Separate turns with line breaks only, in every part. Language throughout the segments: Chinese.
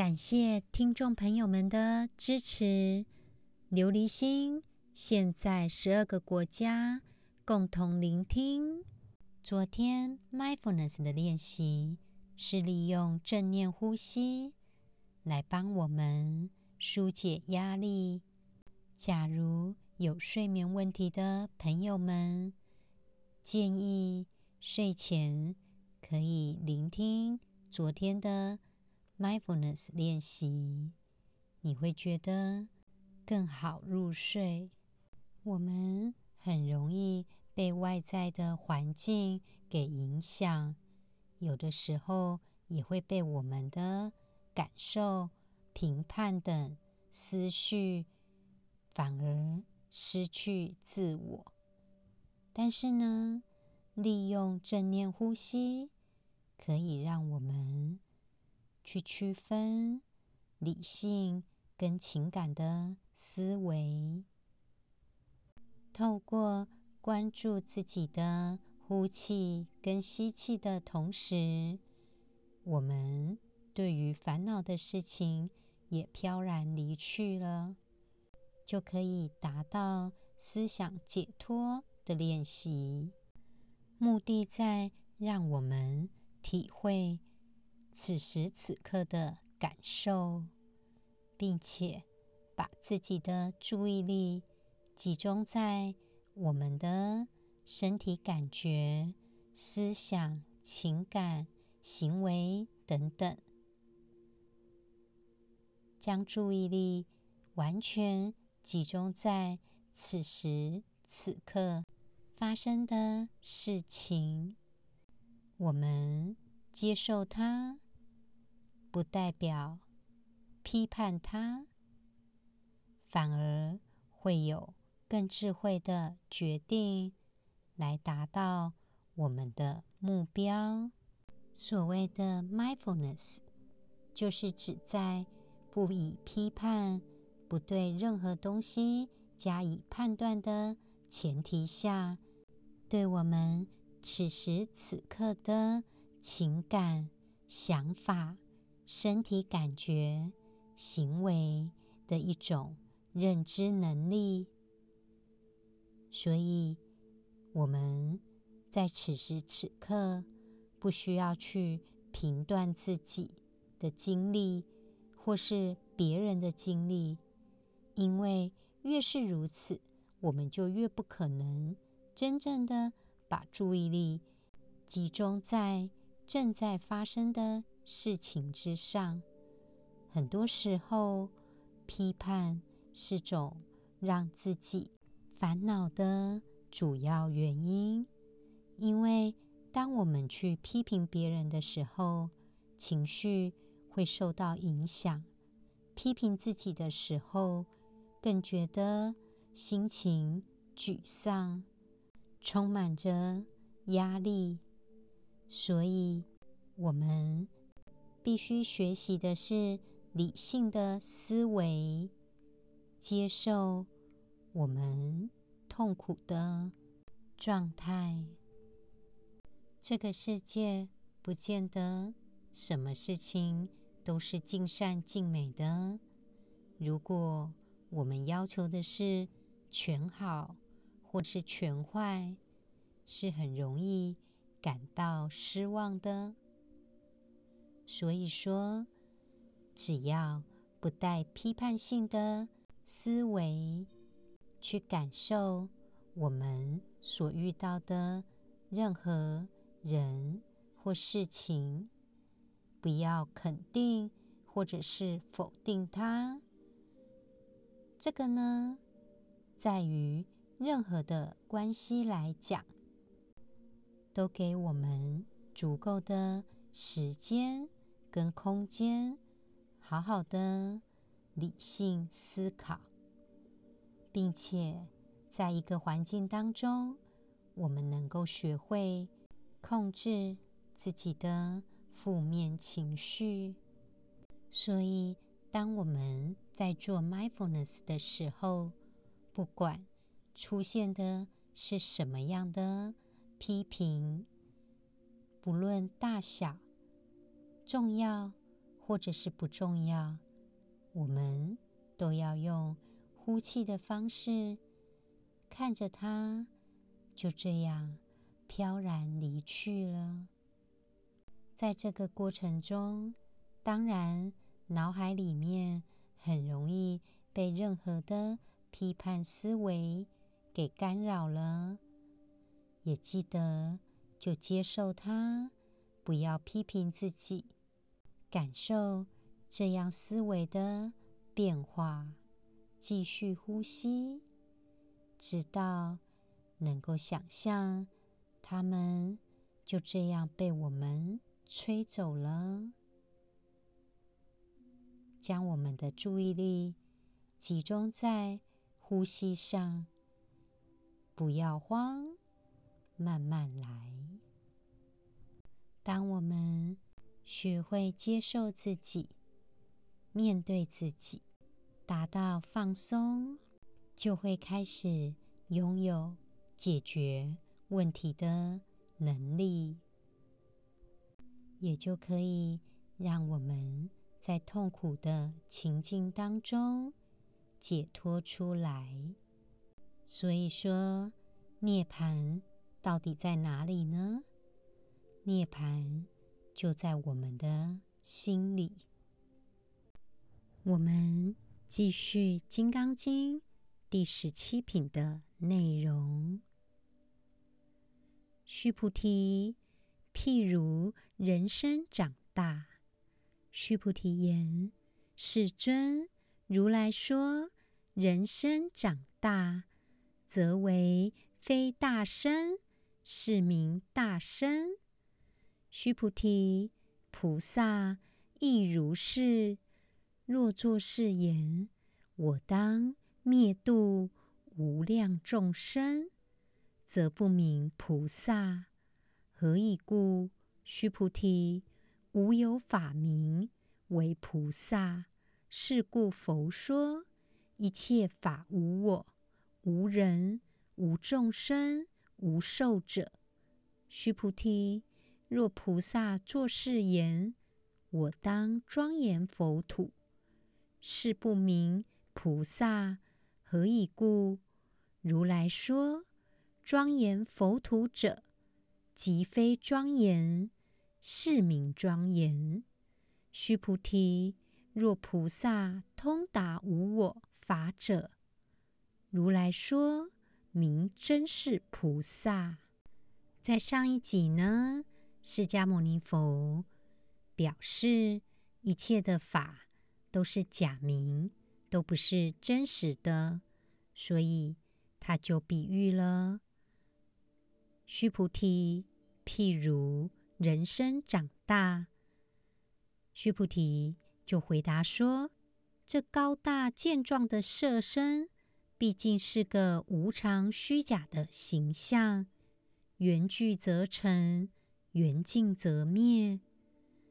感谢听众朋友们的支持。琉璃心现在十二个国家共同聆听。昨天 Mindfulness 的练习是利用正念呼吸来帮我们纾解压力。假如有睡眠问题的朋友们，建议睡前可以聆听昨天的。Mindfulness 练习，你会觉得更好入睡。我们很容易被外在的环境给影响，有的时候也会被我们的感受、评判等思绪，反而失去自我。但是呢，利用正念呼吸，可以让我们。去区分理性跟情感的思维，透过关注自己的呼气跟吸气的同时，我们对于烦恼的事情也飘然离去了，就可以达到思想解脱的练习。目的在让我们体会。此时此刻的感受，并且把自己的注意力集中在我们的身体感觉、思想、情感、行为等等，将注意力完全集中在此时此刻发生的事情，我们。接受它，不代表批判它，反而会有更智慧的决定来达到我们的目标。所谓的 mindfulness，就是指在不以批判、不对任何东西加以判断的前提下，对我们此时此刻的。情感、想法、身体感觉、行为的一种认知能力，所以我们在此时此刻不需要去评断自己的经历或是别人的经历，因为越是如此，我们就越不可能真正的把注意力集中在。正在发生的事情之上，很多时候批判是种让自己烦恼的主要原因。因为当我们去批评别人的时候，情绪会受到影响；批评自己的时候，更觉得心情沮丧，充满着压力。所以，我们必须学习的是理性的思维，接受我们痛苦的状态。这个世界不见得什么事情都是尽善尽美的。如果我们要求的是全好或是全坏，是很容易。感到失望的，所以说，只要不带批判性的思维去感受我们所遇到的任何人或事情，不要肯定或者是否定它。这个呢，在于任何的关系来讲。都给我们足够的时间跟空间，好好的理性思考，并且在一个环境当中，我们能够学会控制自己的负面情绪。所以，当我们在做 mindfulness 的时候，不管出现的是什么样的批评，不论大小、重要或者是不重要，我们都要用呼气的方式看着它，就这样飘然离去了。在这个过程中，当然脑海里面很容易被任何的批判思维给干扰了。也记得就接受它，不要批评自己，感受。这样思维的变化，继续呼吸，直到能够想象它们就这样被我们吹走了。将我们的注意力集中在呼吸上，不要慌，慢慢来。当我们学会接受自己。面对自己，达到放松，就会开始拥有解决问题的能力，也就可以让我们在痛苦的情境当中解脱出来。所以说，涅槃到底在哪里呢？涅槃就在我们的心里。我们继续《金刚经》第十七品的内容。须菩提，譬如人身长大。须菩提言：世尊，如来说人身长大，则为非大身，是名大身。须菩提，菩萨亦如是。若作是言，我当灭度无量众生，则不名菩萨。何以故？须菩提，无有法名为菩萨。是故佛说一切法无我、无人、无众生、无寿者。须菩提，若菩萨作是言，我当庄严佛土。是不明菩萨，何以故？如来说庄严佛土者，即非庄严，是名庄严。须菩提，若菩萨通达无我法者，如来说名真是菩萨。在上一集呢，释迦牟尼佛表示一切的法。都是假名，都不是真实的，所以他就比喻了须菩提，譬如人生长大。须菩提就回答说：“这高大健壮的色身，毕竟是个无常虚假的形象，缘聚则成，缘尽则灭，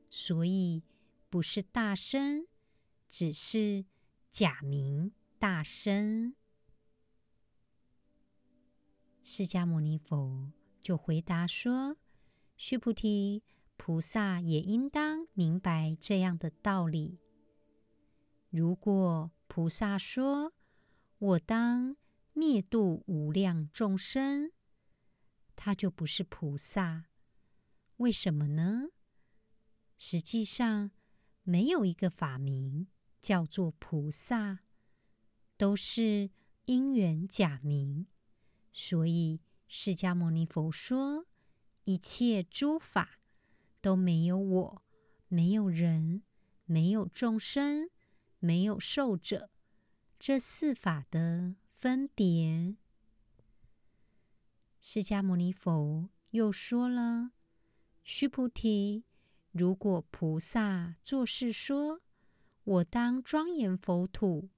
所以不是大身。”只是假名大身，释迦牟尼佛就回答说：“须菩提，菩萨也应当明白这样的道理。如果菩萨说我当灭度无量众生，他就不是菩萨。为什么呢？实际上，没有一个法名。”叫做菩萨，都是因缘假名，所以释迦牟尼佛说，一切诸法都没有我，没有人，没有众生，没有寿者，这四法的分别。释迦牟尼佛又说了：须菩提，如果菩萨作是说。我当庄严佛土，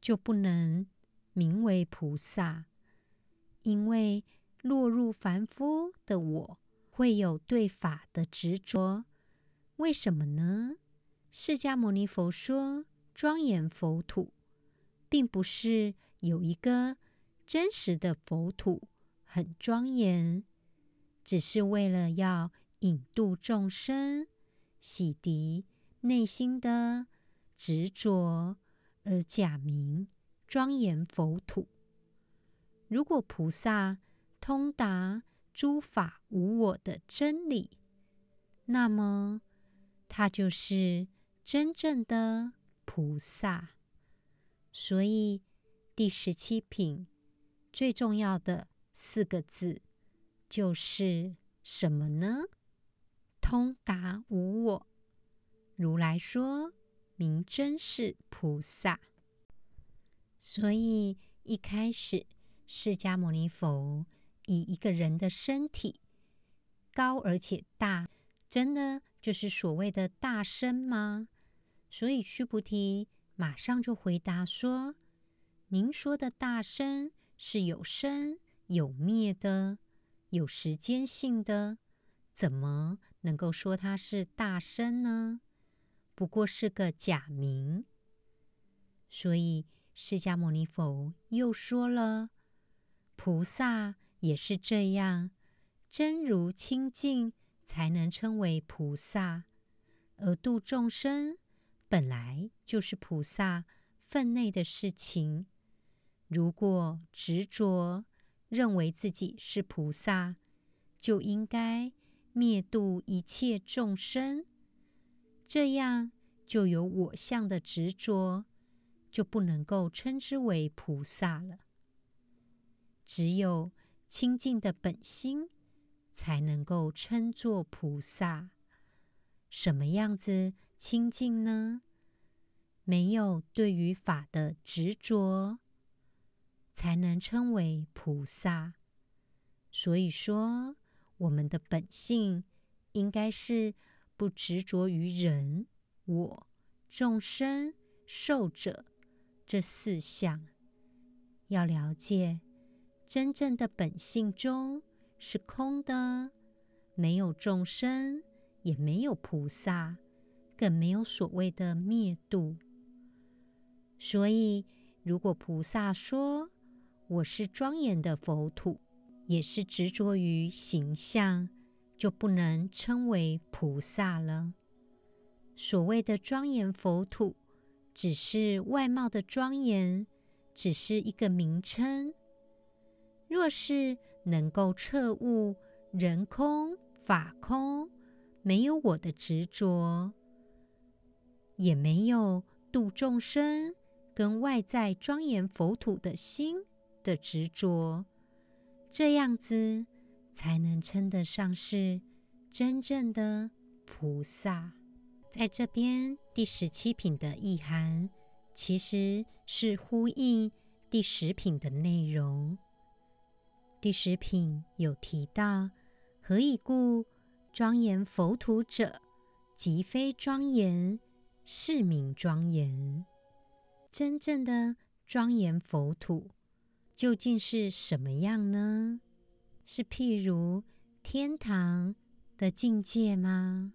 就不能名为菩萨，因为落入凡夫的我会有对法的执着。为什么呢？释迦牟尼佛说庄严佛土，并不是有一个真实的佛土很庄严，只是为了要引渡众生，洗涤内心的执着而假名庄严佛土。如果菩萨通达诸法无我的真理，那么他就是真正的菩萨。所以第十七品最重要的四个字就是什么呢？通达无我。如来说，名真是菩萨。所以一开始。释迦牟尼佛以一个人的身体高而且大，真的就是所谓的大身吗？所以须菩提马上就回答说：“您说的大身是有生有灭的，有时间性的，怎么能够说它是大身呢？不过是个假名。”所以释迦牟尼佛又说了。菩萨也是这样，真如清净才能称为菩萨，而度众生本来就是菩萨分内的事情。如果执着认为自己是菩萨，就应该灭度一切众生，这样就有我相的执着，就不能够称之为菩萨了。只有清净的本心，才能够称作菩萨。什么样子清净呢？没有对于法的执着，才能称为菩萨。所以说，我们的本性应该是不执着于人、我、众生、寿者这四项。要了解。真正的本性中是空的，没有众生，也没有菩萨，更没有所谓的灭度。所以，如果菩萨说我是庄严的佛土，也是执着于形象，就不能称为菩萨了。所谓的庄严佛土，只是外貌的庄严，只是一个名称。若是能够彻悟人空法空，没有我的执着，也没有度众生跟外在庄严佛土的心的执着，这样子才能称得上是真正的菩萨。在这边第十七品的意涵，其实是呼应第十品的内容。第十品有提到：何以故？庄严佛土者，即非庄严，是名庄严。真正的庄严佛土究竟是什么样呢？是譬如天堂的境界吗？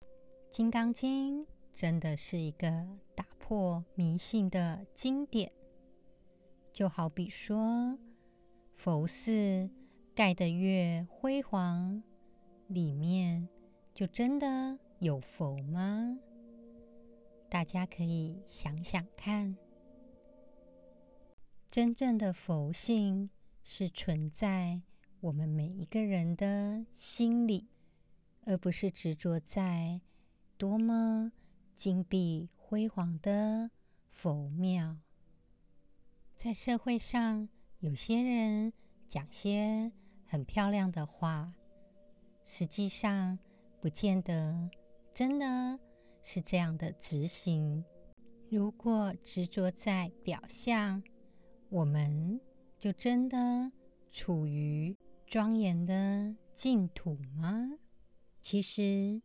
《金刚经》真的是一个打破迷信的经典，就好比说。佛寺盖得越辉煌，里面就真的有佛吗？大家可以想想看。真正的佛性是存在我们每一个人的心里，而不是执着在多么金碧辉煌的佛庙。在社会上。有些人讲些很漂亮的话，实际上不见得真的是这样的执行。如果执着在表象，我们就真的处于庄严的净土吗？其实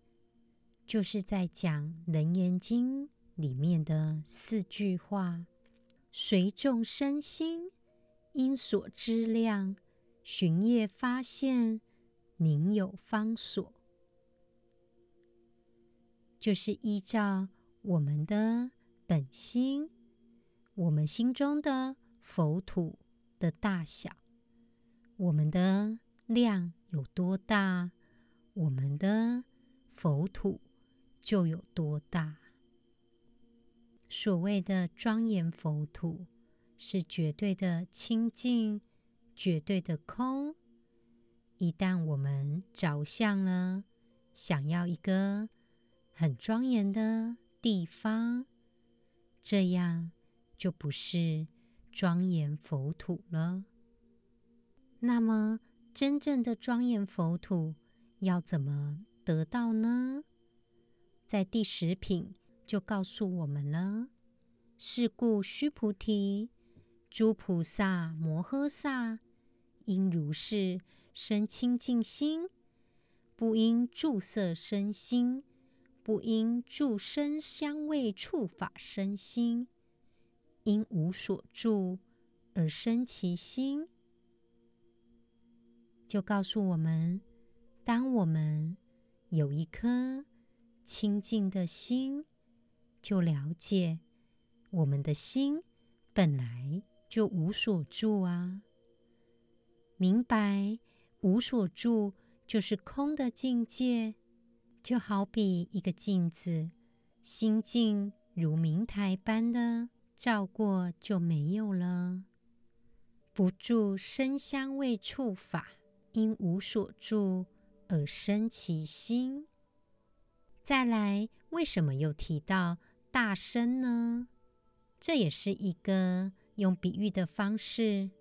就是在讲《楞严经》里面的四句话：随众生心，应所知量，寻业发现，宁有方所。就是依照我们的本心，我们心中的佛土的大小，我们的量有多大，我们的佛土就有多大。所谓的庄严佛土，是绝对的清净，绝对的空。一旦我们着相了，想要一个很庄严的地方，这样就不是庄严佛土了。那么，真正的庄严佛土要怎么得到呢？在第十品。就告诉我们了。是故，须菩提，诸菩萨摩诃萨应如是生清净心，不应住色生心，不应住声香味触法生心，因无所住而生其心。就告诉我们，当我们有一颗清净的心。就了解，我们的心本来就无所住啊。明白无所住就是空的境界，就好比一个镜子，心镜如明台般的照过就没有了。不住声香味触法，因无所住而生其心。再来，为什么又提到？大声呢？这也是一个用比喻的方式，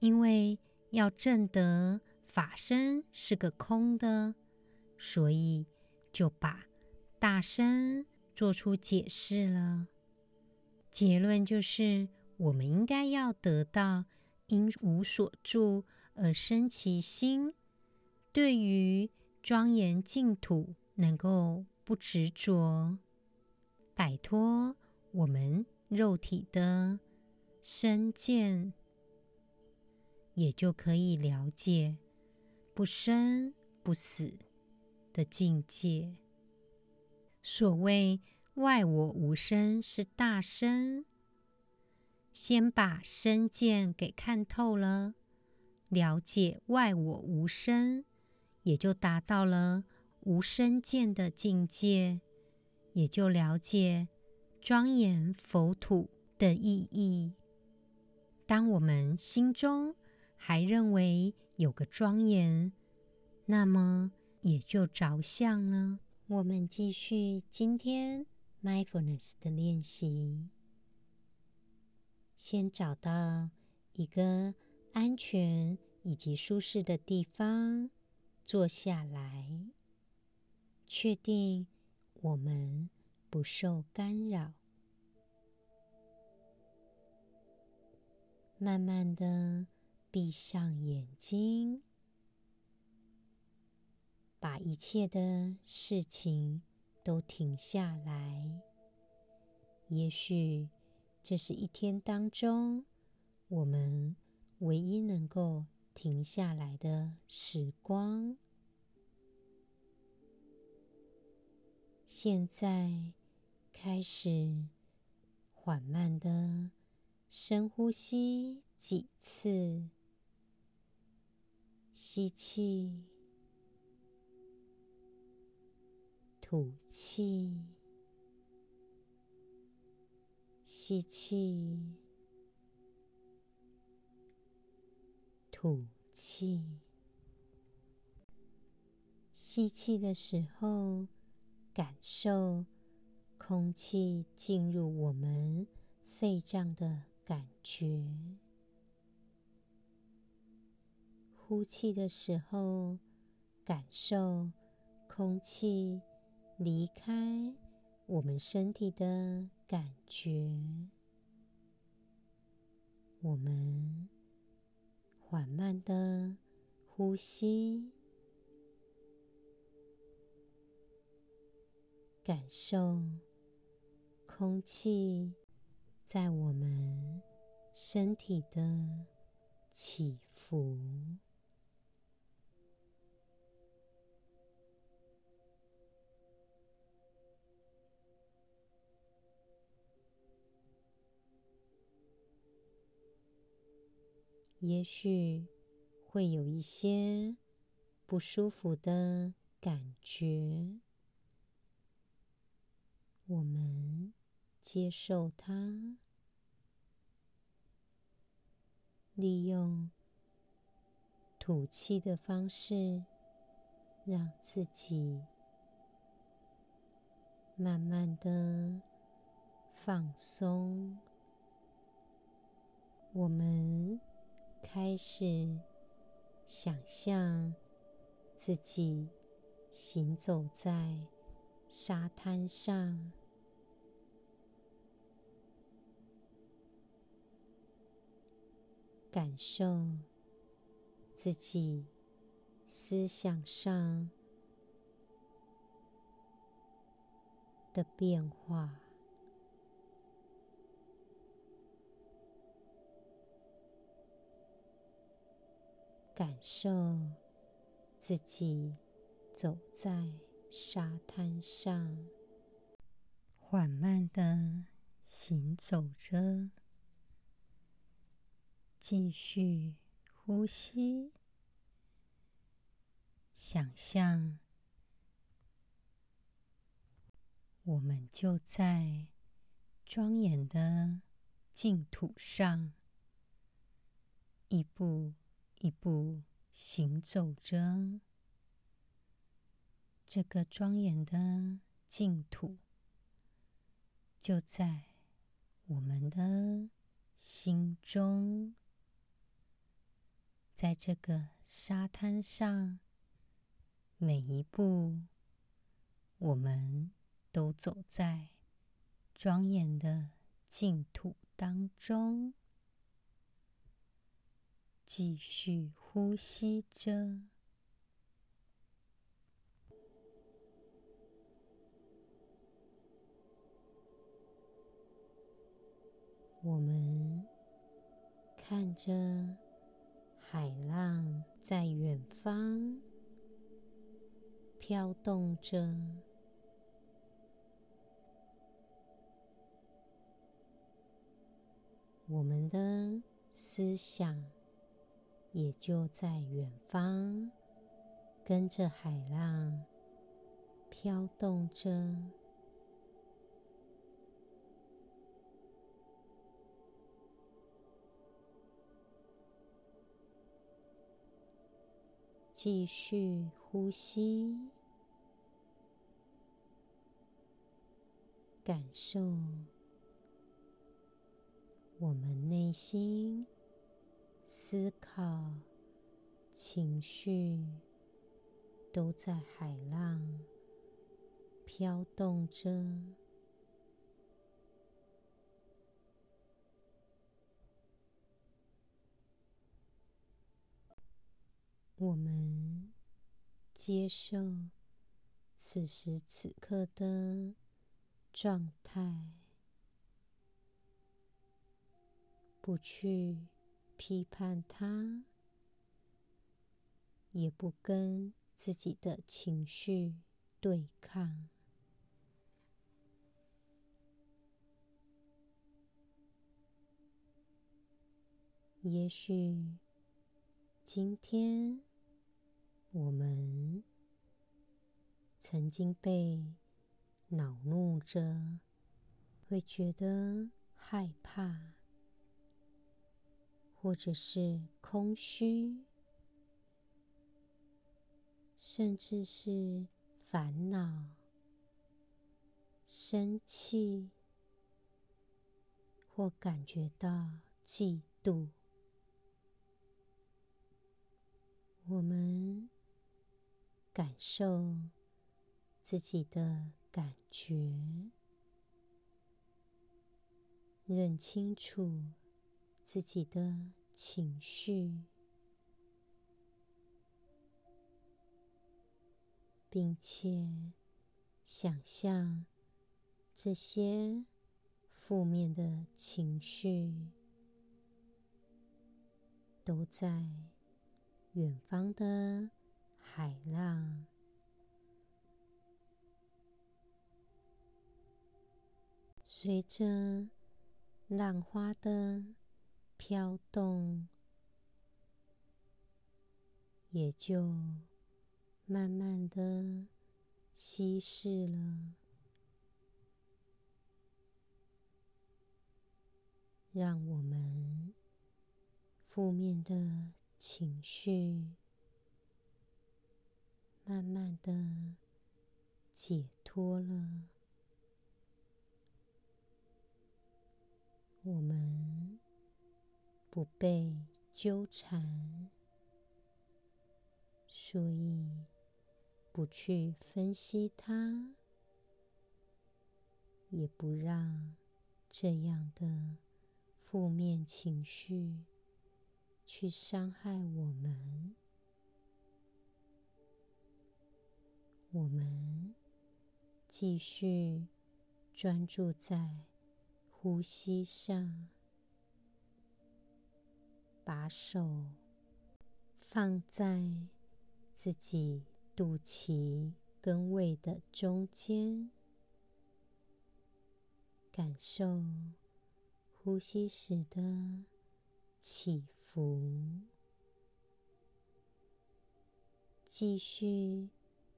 因为要证得法身是个空的，所以就把大身做出解释了。结论就是，我们应该要得到因无所住而生其心，对于庄严净土能够不执着。摆脱我们肉体的身见，也就可以了解不生不死的境界。所谓外我无生是大生，先把身见给看透了，了解外我无生，也就达到了无生见的境界。也就了解庄严佛土的意义。当我们心中还认为有个庄严，那么也就着相了。我们继续今天 mindfulness 的练习，先找到一个安全以及舒适的地方坐下来，确定。我们不受干扰，慢慢的闭上眼睛，把一切的事情都停下来。也许这是一天当中我们唯一能够停下来的时光。现在开始缓慢的深呼吸几次，吸气，吐气，吸气，吐气。吸气的时候，感受空气进入我们肺脏的感觉，呼气的时候，感受空气离开我们身体的感觉。我们缓慢的呼吸。感受空气在我们身体的起伏。也许会有一些不舒服的感觉，我们接受它，利用吐气的方式，让自己慢慢的放松。我们。开始想象自己行走在沙滩上，感受自己思想上的变化。感受自己走在沙滩上，缓慢地行走着，继续呼吸，想象我们就在庄严的净土上，一步。一步行走着，这个庄严的净土就在我们的心中。在这个沙滩上，每一步我们都走在庄严的净土当中。继续呼吸着，我们看着海浪在远方飘动着，我们的思想。也就在远方，跟着海浪飘动着，继续呼吸，感受我们内心。思考、情绪都在海浪飘动着。我们接受此时此刻的状态，不去。批判它，也不跟自己的情绪对抗。也许今天我们曾经被恼怒着，会觉得害怕。或者是空虚，甚至是烦恼、生气，或感觉到嫉妒，我们感受自己的感觉，认清楚。自己的情绪，并且想象这些负面的情绪，都在远方的海浪，随着浪花的飘动，也就慢慢的稀释了。让我们负面的情绪慢慢的解脱了，我们不被纠缠，所以不去分析它，也不让这样的。负面情绪去伤害我们，我们继续专注在呼吸上，把手放在自己肚脐跟胃的中间，感受。呼吸时的起伏，继续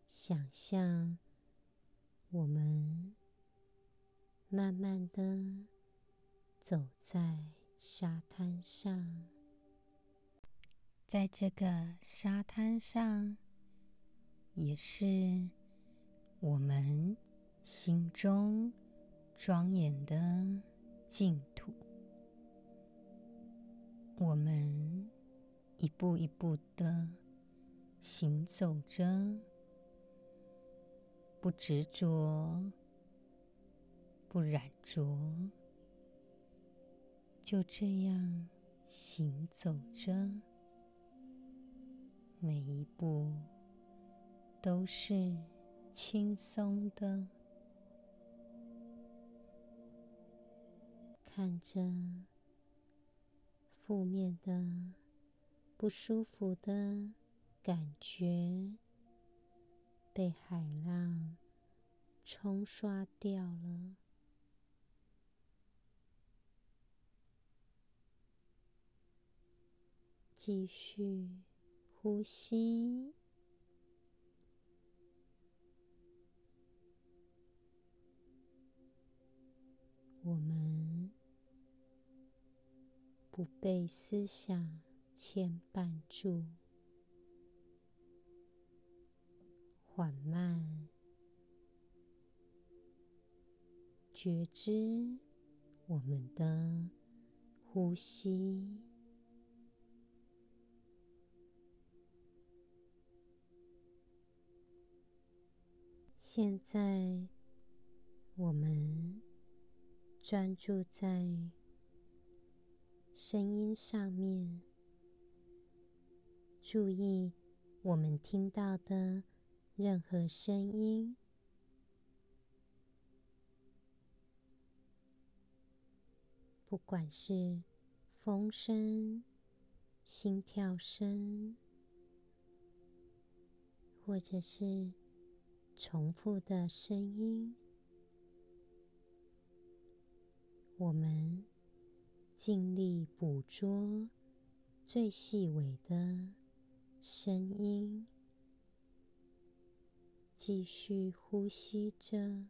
想象我们慢慢的走在沙滩上，在这个沙滩上，也是我们心中庄严的净土，我们一步一步的行走着，不执着，不染着，就这样行走着，每一步都是轻松的。看着负面的、不舒服的感觉被海浪冲刷掉了，继续呼吸。我们。不被思想牵绊住，缓慢觉知我们的呼吸。现在，我们专注在。声音上面，注意我们听到的任何声音，不管是风声、心跳声，或者是重复的声音，我们。尽力捕捉最细微的声音，继续呼吸着。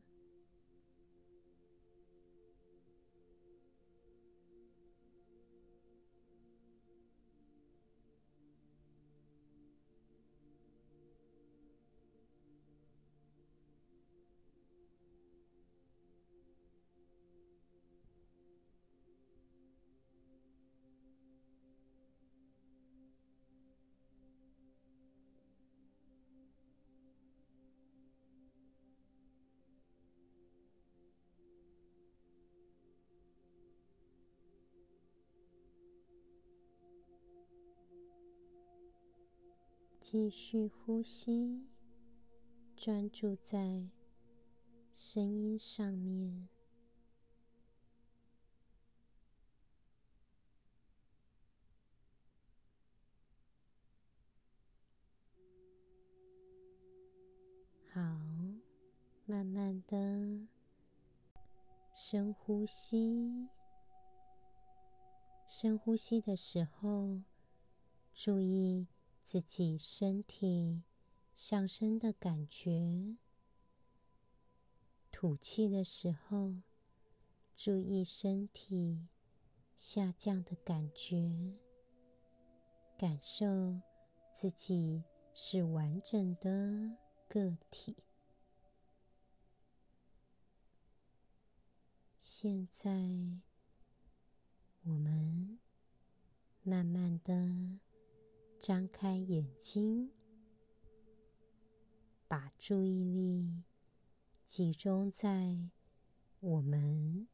继续呼吸专注在声音上面。好慢慢的深呼吸。深呼吸的时候注意自己身体上升的感觉；吐气的时候，注意身体下降的感觉。感受自己是完整的个体。现在。我们慢慢的张开眼睛，把注意力集中在我们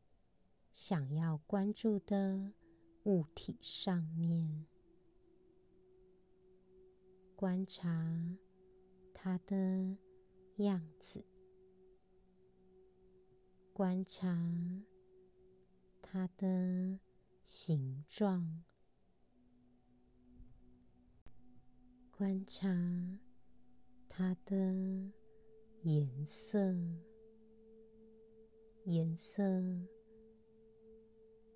想要关注的物体上面，观察它的样子，观察它的。形状，观察它的颜色，颜色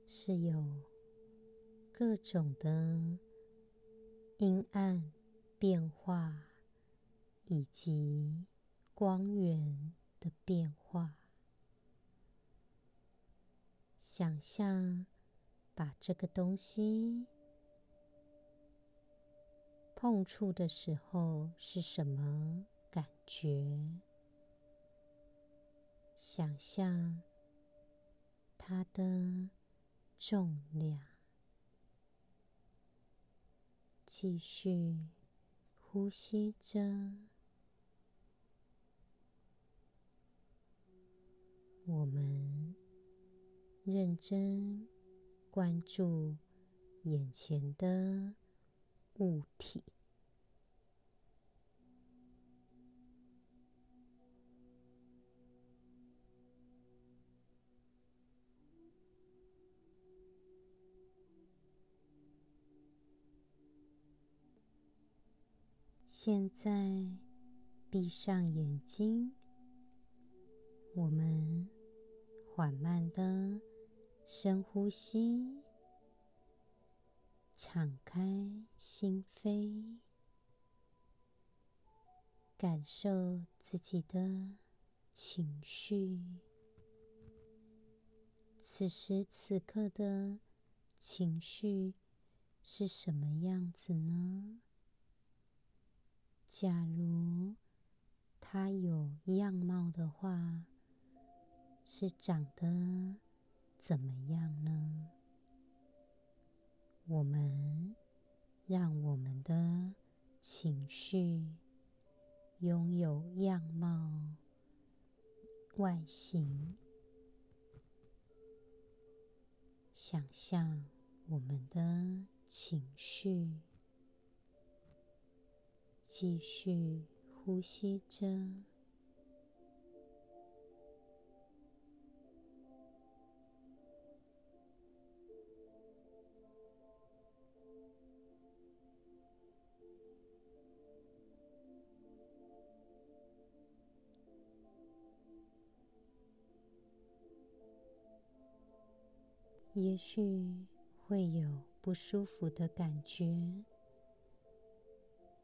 是有各种的阴暗变化，以及光源的变化，想象。把这个东西碰触的时候是什么感觉？想象它的重量，继续呼吸着。我们认真。关注眼前的物体。现在闭上眼睛，我们缓慢的。深呼吸，敞开心扉，感受自己的情绪。此时此刻的情绪是什么样子呢？假如它有样貌的话，是长得。怎么样呢？我们让我们的情绪拥有样貌、外形，想象我们的情绪，继续呼吸着。也许会有不舒服的感觉，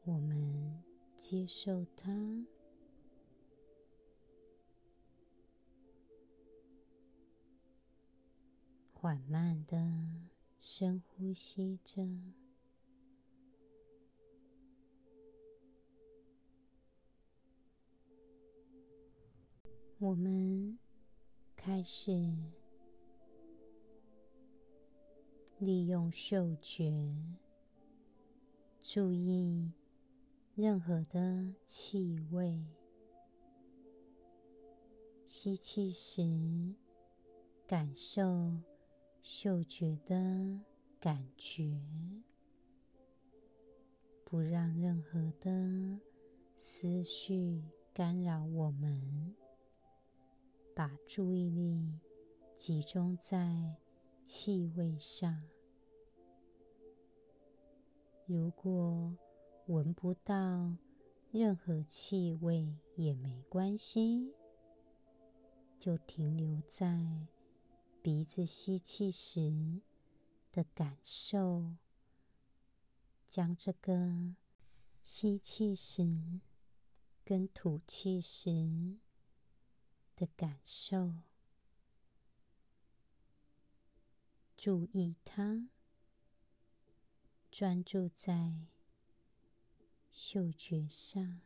我们接受它，缓慢的深呼吸着，我们开始。利用嗅觉，注意任何的气味。吸气时，感受嗅觉的感觉，不让任何的思绪干扰我们，把注意力集中在。气味上，如果闻不到任何气味也没关系，就停留在鼻子吸气时的感受，将这个吸气时跟吐气时的感受，注意它，专注在嗅觉上。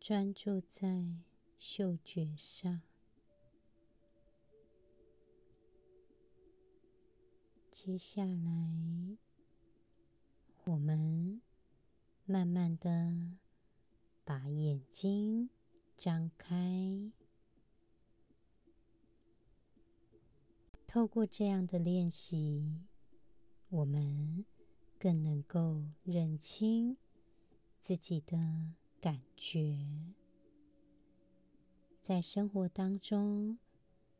专注在嗅觉上，接下来我们慢慢的把眼睛张开。透过这样的练习，我们更能够认清自己的。感觉在生活当中，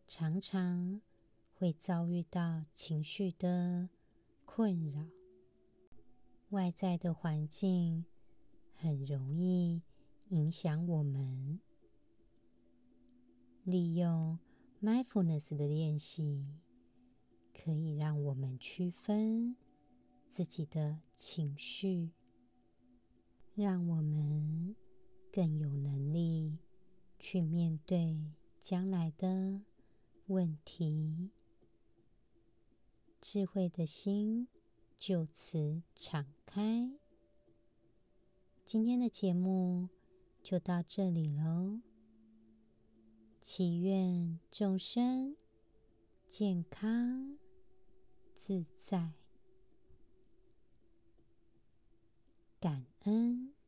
常常会遭遇到情绪的困扰，外在的环境很容易影响我们。利用 mindfulness 的练习，可以让我们区分自己的情绪。让我们更有能力去面对将来的问题，智慧的心就此敞开。今天的节目就到这里喽，祈愿众生健康自在。感恩。